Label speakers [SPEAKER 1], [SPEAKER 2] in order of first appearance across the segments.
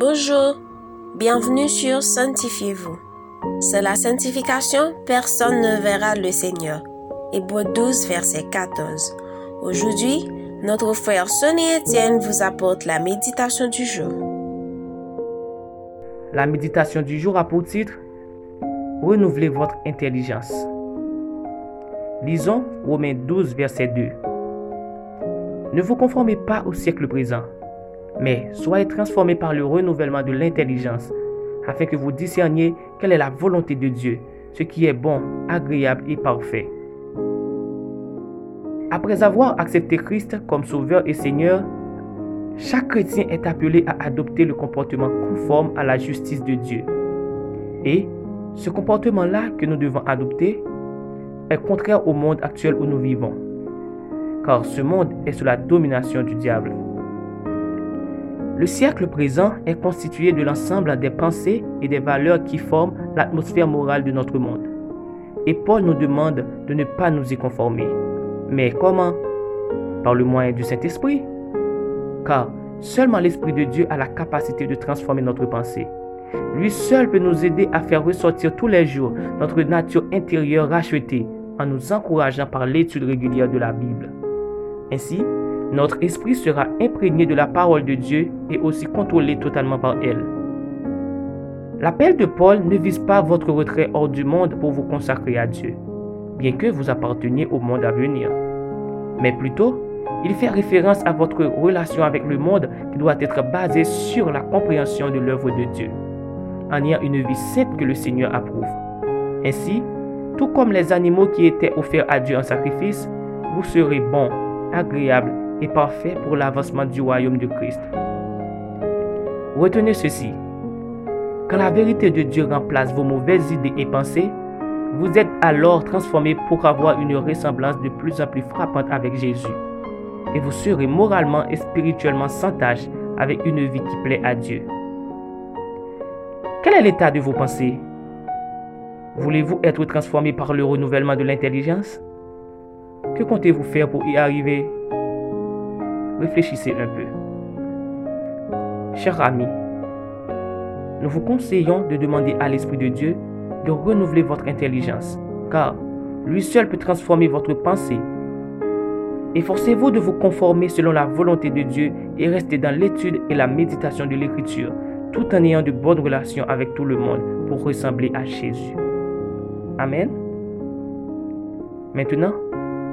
[SPEAKER 1] Bonjour, bienvenue sur Sanctifiez-vous. C'est la sanctification, personne ne verra le Seigneur. Hébreu 12, verset 14. Aujourd'hui, notre frère Sonny Etienne vous apporte la méditation du jour.
[SPEAKER 2] La méditation du jour a pour titre Renouvelez votre intelligence. Lisons Romains 12, verset 2. Ne vous conformez pas au siècle présent, mais soyez transformés par le renouvellement de l'intelligence, afin que vous discerniez quelle est la volonté de Dieu, ce qui est bon, agréable et parfait. Après avoir accepté Christ comme Sauveur et Seigneur, chaque chrétien est appelé à adopter le comportement conforme à la justice de Dieu. Et ce comportement-là que nous devons adopter est contraire au monde actuel où nous vivons, car ce monde est sous la domination du diable. Le siècle présent est constitué de l'ensemble des pensées et des valeurs qui forment l'atmosphère morale de notre monde. Et Paul nous demande de ne pas nous y conformer. Mais comment? Par le moyen du Saint-Esprit. Car seulement l'Esprit de Dieu a la capacité de transformer notre pensée. Lui seul peut nous aider à faire ressortir tous les jours notre nature intérieure rachetée en nous encourageant par l'étude régulière de la Bible. Ainsi, notre esprit sera imprégné de la parole de Dieu et aussi contrôlé totalement par elle. L'appel de Paul ne vise pas votre retrait hors du monde pour vous consacrer à Dieu, bien que vous apparteniez au monde à venir, mais plutôt il fait référence à votre relation avec le monde qui doit être basée sur la compréhension de l'œuvre de Dieu, en ayant une vie sainte que le Seigneur approuve. Ainsi, tout comme les animaux qui étaient offerts à Dieu en sacrifice, vous serez bons, agréables et parfait pour l'avancement du royaume de Christ. Retenez ceci. Quand la vérité de Dieu remplace vos mauvaises idées et pensées, vous êtes alors transformé pour avoir une ressemblance de plus en plus frappante avec Jésus. Et vous serez moralement et spirituellement sans tâche avec une vie qui plaît à Dieu. Quel est l'état de vos pensées? Voulez-vous être transformé par le renouvellement de l'intelligence? Que comptez-vous faire pour y arriver? Réfléchissez un peu. Chers amis, nous vous conseillons de demander à l'Esprit de Dieu de renouveler votre intelligence, car lui seul peut transformer votre pensée. Efforcez-vous de vous conformer selon la volonté de Dieu et restez dans l'étude et la méditation de l'Écriture, tout en ayant de bonnes relations avec tout le monde pour ressembler à Jésus. Amen. Maintenant,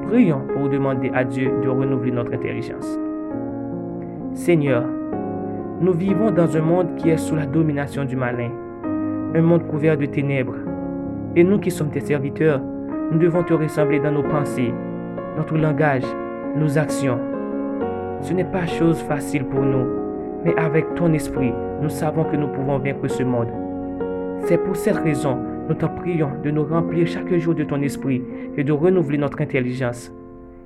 [SPEAKER 2] prions pour demander à Dieu de renouveler notre intelligence. Seigneur, nous vivons dans un monde qui est sous la domination du malin, un monde couvert de ténèbres. Et nous qui sommes tes serviteurs, nous devons te ressembler dans nos pensées, notre langage, nos actions. Ce n'est pas chose facile pour nous, mais avec ton esprit, nous savons que nous pouvons vaincre ce monde. C'est pour cette raison, nous t'en prions de nous remplir chaque jour de ton esprit et de renouveler notre intelligence.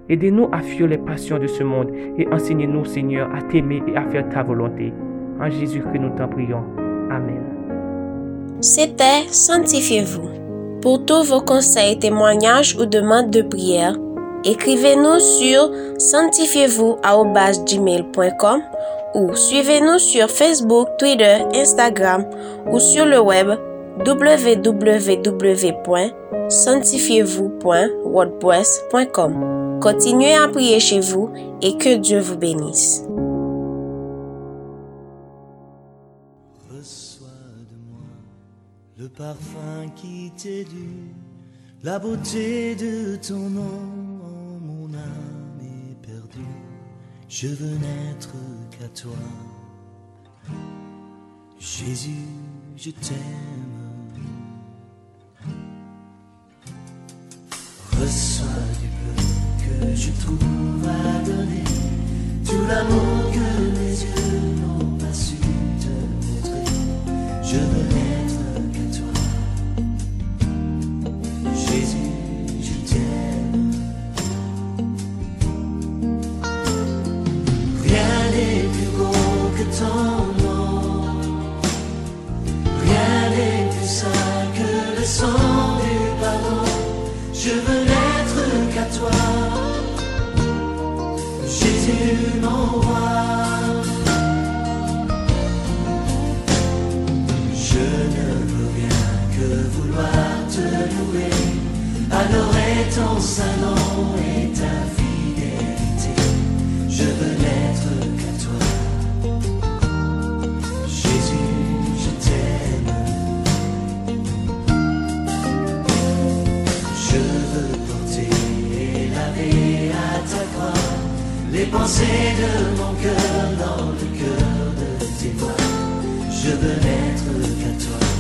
[SPEAKER 2] Aidez-nous à fuir les passions de ce monde et enseignez-nous, Seigneur, à t'aimer et à faire ta volonté. En Jésus que nous t'en prions. Amen.
[SPEAKER 1] C'était Sanctifiez-vous. Pour tous vos conseils, témoignages ou demandes de prière, écrivez-nous sur sanctifiez-vous@gmail.com ou suivez-nous sur Facebook, Twitter, Instagram ou sur le web www.sanctifiez-vous.wordpress.com. Continuez à prier chez vous et que Dieu vous bénisse.
[SPEAKER 3] Reçois de moi le parfum qui t'est dû, la beauté de ton nom, mon âme est perdue. Je veux n'être qu'à toi. Jésus, je t'aime. Reçois du peu que je trouve à donner, tout l'amour que mes yeux n'ont pas su vouloir te louer, adorer ton saint nom et ta fidélité. Je veux n'être qu'à toi. Jésus, je t'aime. Je veux porter et laver à ta croix les pensées de mon cœur dans le cœur de tes voix. Je veux n'être qu'à toi.